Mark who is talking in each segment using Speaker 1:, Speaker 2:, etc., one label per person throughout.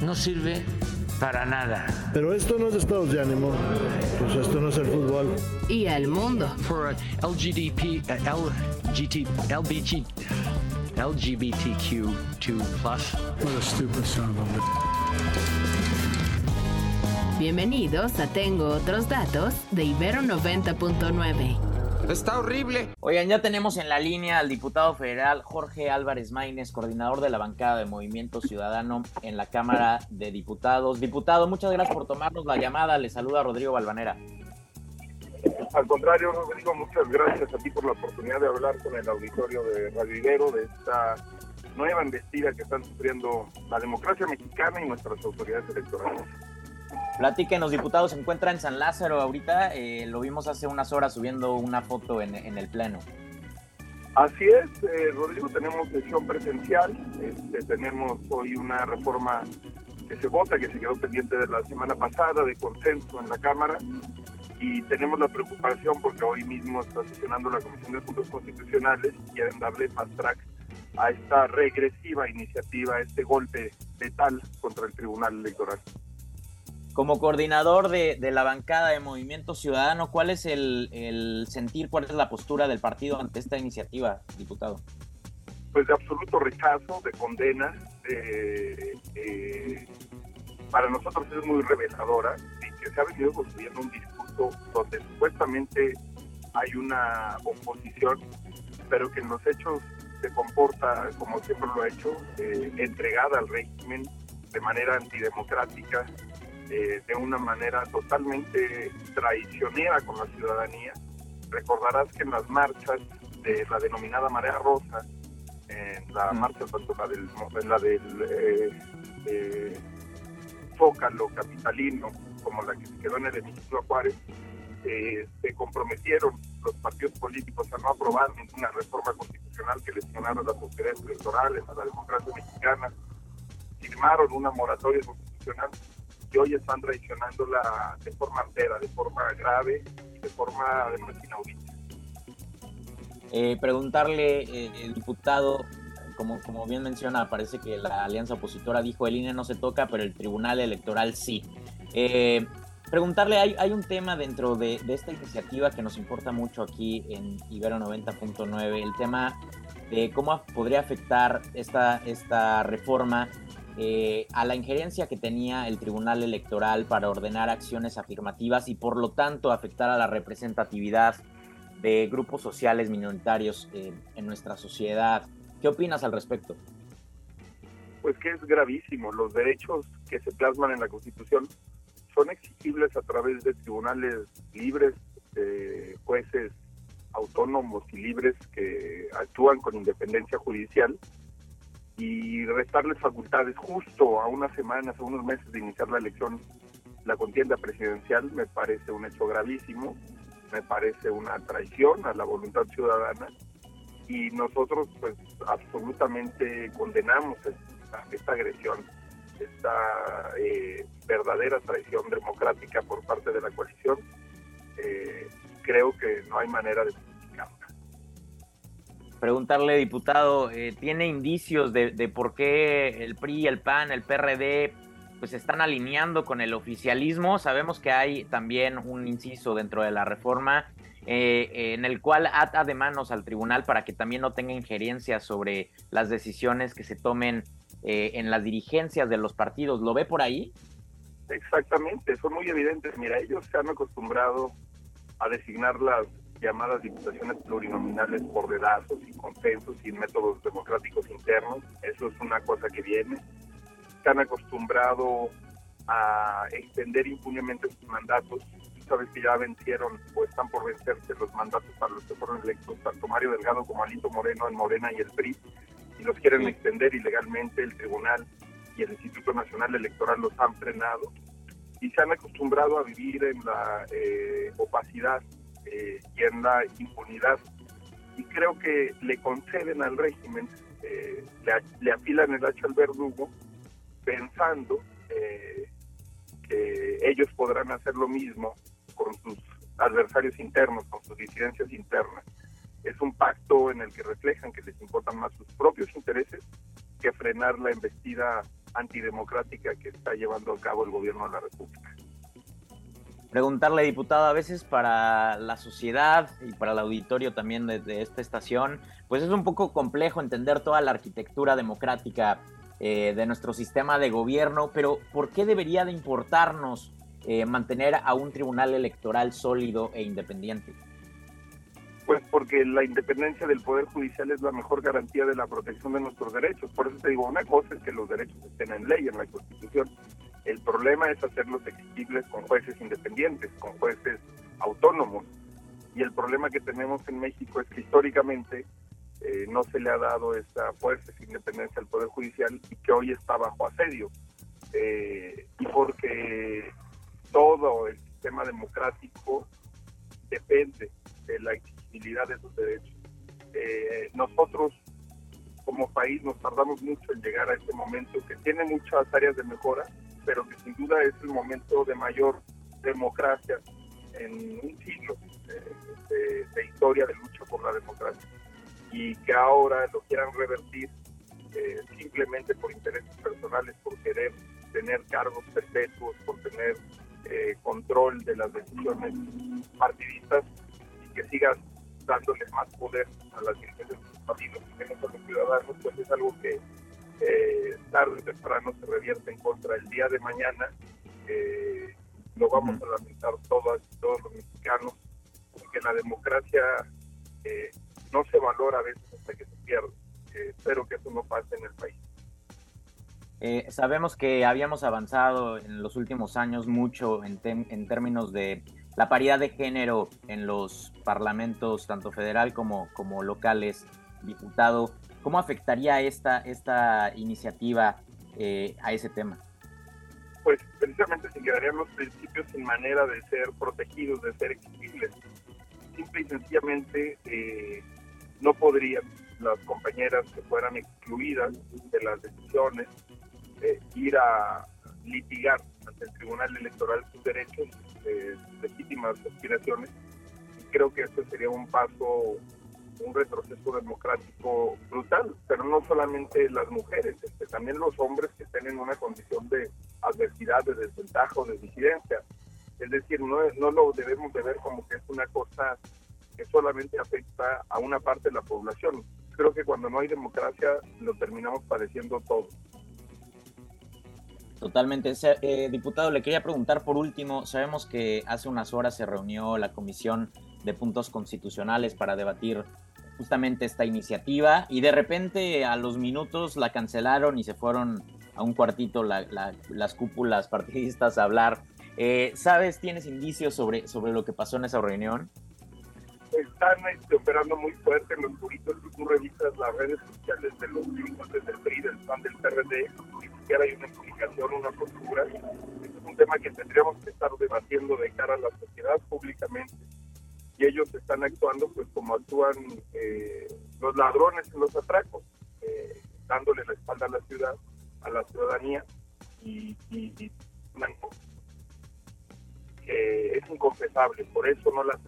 Speaker 1: no sirve para nada.
Speaker 2: Pero esto no es estados de ánimo. Pues esto no es el fútbol.
Speaker 3: Y el mundo.
Speaker 4: For LGDP, LGT, LBG, LGBTQ2+.
Speaker 2: What a stupid son of a
Speaker 3: Bienvenidos a Tengo otros datos de Ibero 90.9.
Speaker 5: Está horrible.
Speaker 6: Oigan, ya tenemos en la línea al diputado federal Jorge Álvarez Maínez, coordinador de la bancada de Movimiento Ciudadano en la Cámara de Diputados. Diputado, muchas gracias por tomarnos la llamada. Le saluda Rodrigo Balvanera.
Speaker 7: Al contrario, Rodrigo, muchas gracias a ti por la oportunidad de hablar con el auditorio de Radio Ibero de esta nueva embestida que están sufriendo la democracia mexicana y nuestras autoridades electorales.
Speaker 6: Platíquenos, diputado, se encuentra en San Lázaro ahorita. eh, lo vimos hace unas horas subiendo una foto en, el Pleno.
Speaker 7: Así es, eh, Rodrigo, tenemos sesión presencial, este, tenemos hoy una reforma que se vota, que se quedó pendiente de la semana pasada, de consenso en la Cámara, y tenemos la preocupación porque hoy mismo está sesionando la Comisión de Asuntos Constitucionales y quieren darle fast track a esta regresiva iniciativa, este golpe letal contra el Tribunal Electoral.
Speaker 6: Como coordinador de, la bancada de Movimiento Ciudadano, ¿cuál es el, sentir, cuál es la postura del partido ante esta iniciativa, diputado?
Speaker 7: Pues de absoluto rechazo, de condena, de, de- para nosotros es muy reveladora y que se ha venido construyendo un discurso donde supuestamente hay una oposición, pero que en los hechos se comporta como siempre lo ha hecho, eh, entregada al régimen de manera antidemocrática, eh, de una manera totalmente traicionera con la ciudadanía. Recordarás que en las marchas de la denominada Marea Rosa, en la marcha tanto la del, la del eh, eh, Zócalo capitalino como la que se quedó en el hemiciclo Juárez, se comprometieron los partidos políticos a no aprobar ninguna reforma constitucional que lesionara las autoridades electorales, a la democracia mexicana, firmaron una moratoria constitucional y hoy están traicionándola de forma altera, de forma grave de forma además inaudita.
Speaker 6: Eh, preguntarle, eh, el diputado, como, como bien menciona, parece que la alianza opositora dijo el INE no se toca, pero el Tribunal Electoral sí. Eh, preguntarle, hay, hay un tema dentro de, de esta iniciativa que nos importa mucho aquí en Ibero 90.9, el tema de cómo podría afectar esta, esta reforma eh, a la injerencia que tenía el Tribunal Electoral para ordenar acciones afirmativas y por lo tanto afectar a la representatividad de grupos sociales minoritarios eh, en nuestra sociedad. ¿Qué opinas al respecto?
Speaker 7: Pues que es gravísimo. Los derechos que se plasman en la Constitución son exigibles a través de tribunales libres, de jueces autónomos y libres que actúan con independencia judicial y restarles facultades justo a unas semanas, a unos meses de iniciar la elección, la contienda presidencial, me parece un hecho gravísimo, me parece una traición a la voluntad ciudadana y nosotros pues absolutamente condenamos esta, agresión, esta eh, verdadera traición democrática por parte de la coalición. Eh, creo que no hay manera de.
Speaker 6: Preguntarle, diputado, eh, ¿tiene indicios de, de por qué el PRI, el PAN, el PRD pues están alineando con el oficialismo? Sabemos que hay también un inciso dentro de la reforma eh, en el cual ata de manos al tribunal para que también no tenga injerencia sobre las decisiones que se tomen eh, en las dirigencias de los partidos. ¿Lo ve por ahí?
Speaker 7: Exactamente, son muy evidentes. Mira, ellos se han acostumbrado a designar las llamadas diputaciones plurinominales por dedazos, sin consensos, sin métodos democráticos internos. Eso es una cosa que viene. Se han acostumbrado a extender impunemente sus mandatos. Tú sabes que ya vencieron o están por vencerse los mandatos para los que fueron electos tanto Mario Delgado como Alito Moreno en Morena y el PRI y los quieren extender ilegalmente el tribunal y el Instituto Nacional Electoral los han frenado y se han acostumbrado a vivir en la eh, opacidad eh, y en la impunidad. Y creo que le conceden al régimen, eh, le, apilan el hacha al verdugo, pensando que ellos podrán hacer lo mismo con sus adversarios internos, con sus disidencias internas. Es un pacto en el que reflejan que les importan más sus propios intereses que frenar la embestida antidemocrática que está llevando a cabo el gobierno de la República.
Speaker 6: Preguntarle, diputado, a veces para la sociedad y para el auditorio también de, esta estación, pues es un poco complejo entender toda la arquitectura democrática eh, de nuestro sistema de gobierno, pero ¿por qué debería de importarnos eh, mantener a un tribunal electoral sólido e independiente?
Speaker 7: Pues porque la independencia del Poder Judicial es la mejor garantía de la protección de nuestros derechos. Por eso te digo, una cosa es que los derechos estén en ley, en la Constitución. El problema es hacerlos exigibles con jueces independientes, con jueces autónomos. Y el problema que tenemos en México es que históricamente eh, no se le ha dado esa fuerza, esa independencia al Poder Judicial y que hoy está bajo asedio. Eh, y porque todo el sistema democrático depende de la de sus derechos. Eh, nosotros como país nos tardamos mucho en llegar a este momento que tiene muchas áreas de mejora, pero que sin duda es el momento de mayor democracia en un siglo de, historia de lucha por la democracia. Y que ahora lo quieran revertir eh, simplemente por intereses personales, por querer tener cargos perpetuos, por tener eh, control de las decisiones partidistas y que sigan dándole más poder a las dirigencias de los partidos y menos a los ciudadanos, pues es algo que eh, tarde o temprano se revierte en contra. El día de mañana eh, lo vamos a lamentar todas todos los mexicanos, porque la democracia eh, no se valora a veces hasta que se pierde. espero que eso no pase en el país.
Speaker 6: sabemos que habíamos avanzado en los últimos años mucho en, en términos de la paridad de género en los parlamentos, tanto federal como, como locales, diputado, ¿cómo afectaría esta, esta iniciativa eh, a ese tema?
Speaker 7: Pues precisamente se quedarían los principios sin manera de ser protegidos, de ser exigibles. Simple y sencillamente eh, no podrían las compañeras que fueran excluidas de las decisiones eh, ir a litigar ante el Tribunal Electoral sus derechos legítimas aspiraciones. Creo que esto sería un paso, un retroceso democrático brutal, pero no solamente las mujeres, este, también los hombres que estén en una condición de adversidad, de desventaja o de disidencia. Es decir, no, no lo debemos de ver como que es una cosa que solamente afecta a una parte de la población. Creo que cuando no hay democracia lo terminamos padeciendo todos.
Speaker 6: Totalmente. Eh, diputado, le quería preguntar por último, sabemos que hace unas horas se reunió la Comisión de Puntos Constitucionales para debatir justamente esta iniciativa y de repente a los minutos la cancelaron y se fueron a un cuartito las cúpulas partidistas a hablar. Eh, ¿Sabes, tienes indicios sobre, sobre lo que pasó en esa reunión?
Speaker 7: Están este, operando muy fuerte los puritos. Si tú revisas las redes sociales de los dirigentes del PRI, del PAN, del PRD, hay una explicación, una postura. Este es un tema que tendríamos que estar debatiendo de cara a la sociedad públicamente. Y ellos están actuando pues como actúan eh, los ladrones en los atracos, eh, dándole la espalda a la ciudad, a la ciudadanía y, y, es inconfesable, por eso no las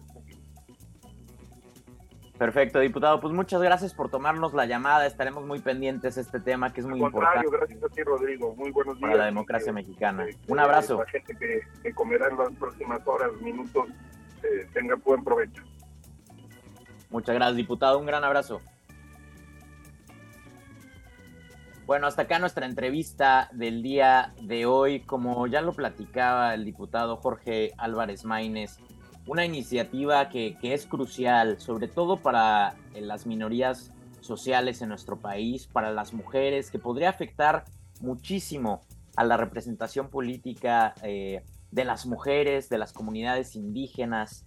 Speaker 6: Perfecto, diputado. Pues muchas gracias por tomarnos la llamada. Estaremos muy pendientes de este tema que es muy importante.
Speaker 7: Gracias a ti, Rodrigo. Muy buenos días.
Speaker 6: Para la democracia mexicana. Un abrazo.
Speaker 7: La gente que, comerá en las próximas horas, minutos, eh, tenga buen provecho.
Speaker 6: Muchas gracias, diputado. Un gran abrazo. Bueno, hasta acá nuestra entrevista del día de hoy. Como ya lo platicaba el diputado Jorge Álvarez Maínez, una iniciativa que, es crucial, sobre todo para eh, las minorías sociales en nuestro país, para las mujeres, que podría afectar muchísimo a la representación política eh, de las mujeres, de las comunidades indígenas,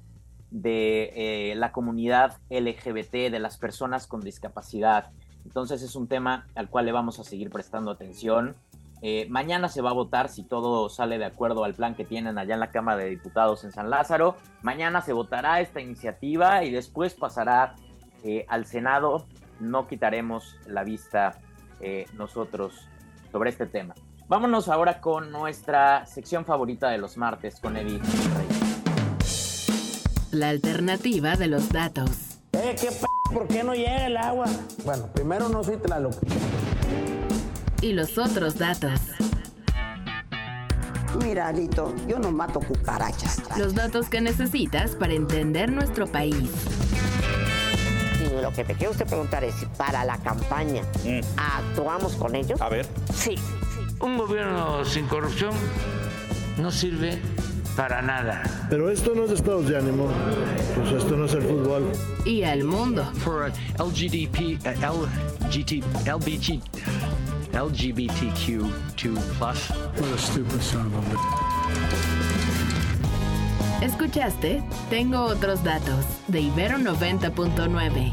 Speaker 6: de eh, la comunidad LGBT, de las personas con discapacidad. Entonces es un tema al cual le vamos a seguir prestando atención. Eh, mañana se va a votar si todo sale de acuerdo al plan que tienen allá en la Cámara de Diputados en San Lázaro. Mañana se votará esta iniciativa y después pasará eh, al Senado. No quitaremos la vista nosotros sobre este tema. Vámonos ahora con nuestra sección favorita de los martes con Eddie
Speaker 3: La alternativa de los datos.
Speaker 8: Eh, ¿qué p ¿Por qué no llega el agua? Bueno, primero no soy Tlaloc.
Speaker 3: Y los otros datos.
Speaker 9: Mira, Alito, yo no mato cucarachas.
Speaker 3: Los datos que necesitas para entender nuestro país.
Speaker 10: Y lo que te quiero usted preguntar es si para la campaña actuamos con ellos.
Speaker 5: A ver.
Speaker 10: Sí.
Speaker 1: Un gobierno sin corrupción no sirve para nada.
Speaker 2: Pero esto no es estados de ánimo. Pues esto no es el fútbol.
Speaker 3: Y al mundo.
Speaker 4: For LGDP, LGT, LBG, LGBTQ2 plus.
Speaker 3: ¿Escuchaste? Tengo otros datos de Ibero 90.9.